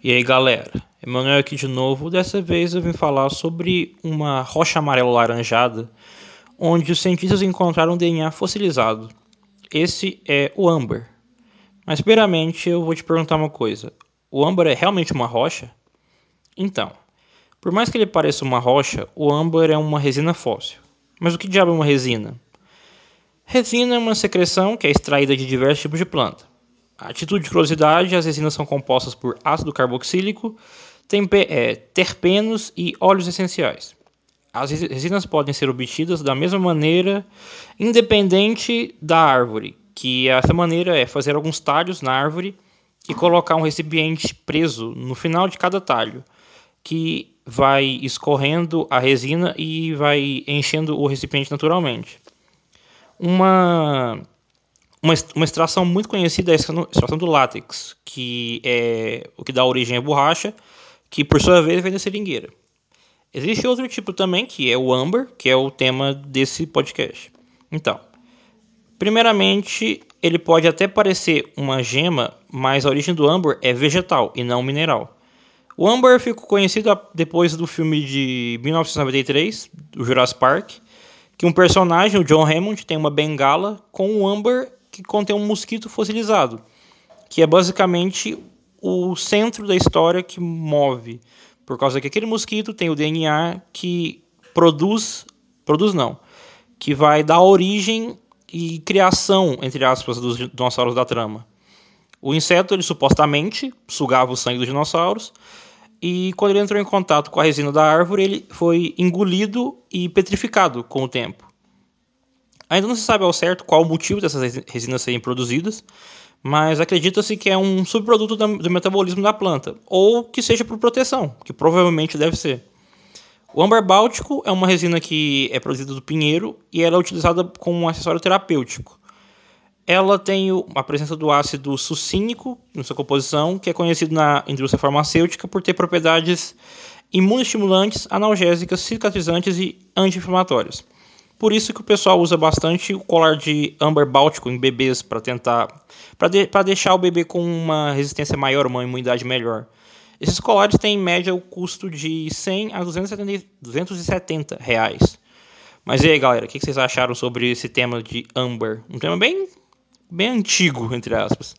E aí galera, Emanuel aqui de novo. Dessa vez eu vim falar sobre uma rocha amarela laranjada onde os cientistas encontraram DNA fossilizado. Esse é o âmbar. Mas primeiramente eu vou te perguntar uma coisa: o âmbar é realmente uma rocha? Então, por mais que ele pareça uma rocha, o âmbar é uma resina fóssil. Mas o que diabo é uma resina? Resina é uma secreção que é extraída de diversos tipos de planta. A título de curiosidade, as resinas são compostas por ácido carboxílico, é, terpenos e óleos essenciais. As resinas podem ser obtidas da mesma maneira, independente da árvore, que essa maneira é fazer alguns talhos na árvore e colocar um recipiente preso no final de cada talho, que vai escorrendo a resina e vai enchendo o recipiente naturalmente. Uma uma, uma extração muito conhecida é a extração do látex, que é o que dá origem à borracha, que por sua vez vem da seringueira. Existe outro tipo também, que é o âmbar, que é o tema desse podcast. Então, primeiramente, ele pode até parecer uma gema, mas a origem do âmbar é vegetal e não mineral. O âmbar ficou conhecido depois do filme de 1993, do Jurassic Park, que um personagem, o John Hammond, tem uma bengala com um âmbar que contém um mosquito fossilizado, que é basicamente o centro da história que move, por causa que aquele mosquito tem o DNA que produz, produz não, que vai dar origem e criação, entre aspas, dos dinossauros da trama. O inseto, ele supostamente sugava o sangue dos dinossauros, e quando ele entrou em contato com a resina da árvore, ele foi engolido e petrificado com o tempo. Ainda não se sabe ao certo qual o motivo dessas resinas serem produzidas, mas acredita-se que é um subproduto do metabolismo da planta, ou que seja por proteção, que provavelmente deve ser. O âmbar báltico é uma resina que é produzida do pinheiro e ela é utilizada como um acessório terapêutico. Ela tem a presença do ácido sucínico na sua composição, que é conhecido na indústria farmacêutica por ter propriedades imunoestimulantes, analgésicas, cicatrizantes e anti-inflamatórias. Por isso que o pessoal usa bastante o colar de âmbar báltico em bebês para tentar para de, deixar o bebê com uma resistência maior, uma imunidade melhor. Esses colares têm em média o custo de 100 a 270, 270 reais. Mas e aí, galera, o que vocês acharam sobre esse tema de âmbar? Um tema bem, bem antigo, entre aspas.